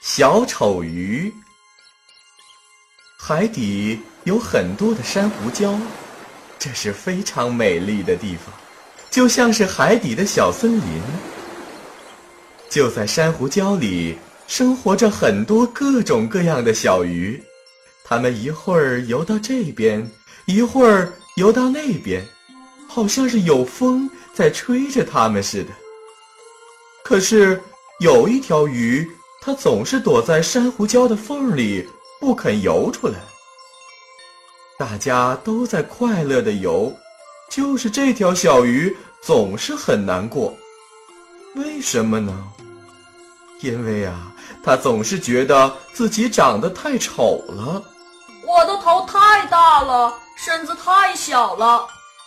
小丑鱼。海底有很多的珊瑚礁，这是非常美丽的地方，就像是海底的小森林。就在珊瑚礁里，生活着很多各种各样的小鱼，它们一会儿游到这边，一会儿游到那边，好像是有风在吹着它们似的。可是有一条鱼，它总是躲在珊瑚礁的缝里，不肯游出来。大家都在快乐的游，就是这条小鱼总是很难过。为什么呢？因为啊，它总是觉得自己长得太丑了。我的头太大了，身子太小了，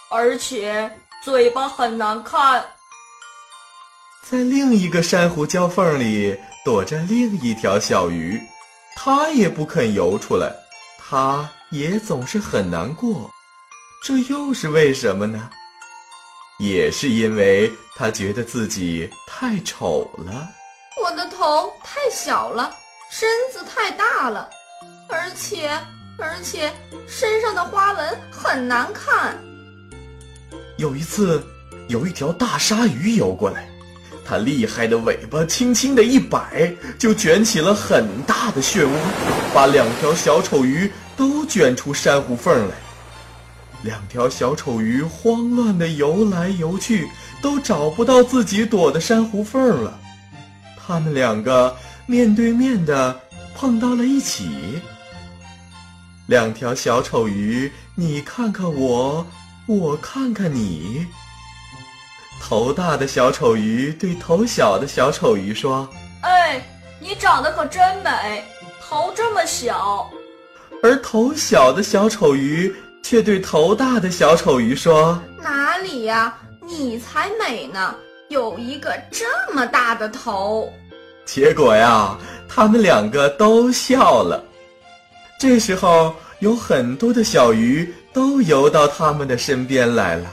而且嘴巴很难看。在另一个珊瑚礁缝里躲着另一条小鱼，它也不肯游出来，它也总是很难过。这又是为什么呢？也是因为它觉得自己太丑了。我的头太小了，身子太大了，而且而且身上的花纹很难看。有一次，有一条大鲨鱼游过来。它厉害的尾巴轻轻的一摆，就卷起了很大的漩涡，把两条小丑鱼都卷出珊瑚缝来。两条小丑鱼慌乱的游来游去，都找不到自己躲的珊瑚缝了。它们两个面对面的碰到了一起。两条小丑鱼，你看看我，我看看你。头大的小丑鱼对头小的小丑鱼说：“哎，你长得可真美，头这么小。”而头小的小丑鱼却对头大的小丑鱼说：“哪里呀，你才美呢，有一个这么大的头。”结果呀，他们两个都笑了。这时候，有很多的小鱼都游到他们的身边来了。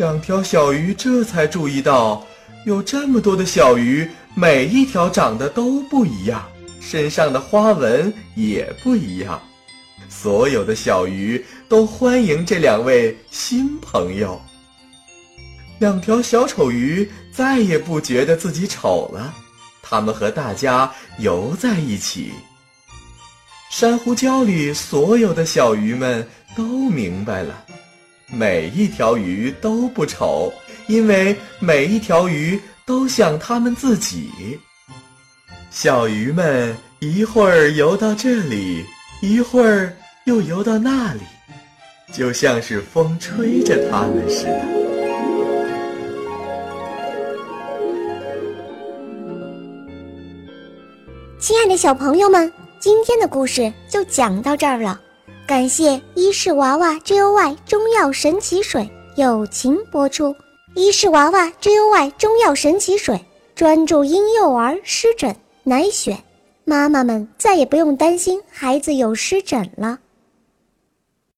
两条小鱼这才注意到，有这么多的小鱼，每一条长得都不一样，身上的花纹也不一样。所有的小鱼都欢迎这两位新朋友。两条小丑鱼再也不觉得自己丑了，它们和大家游在一起。珊瑚礁里所有的小鱼们都明白了。每一条鱼都不丑，因为每一条鱼都像它们自己。小鱼们一会儿游到这里，一会儿又游到那里，就像是风吹着它们似的。亲爱的小朋友们，今天的故事就讲到这儿了。感谢伊氏娃娃 Joy 中药神奇水友情播出。伊氏娃娃 Joy 中药神奇水专注婴幼儿湿疹，奶癣，妈妈们再也不用担心孩子有湿疹了。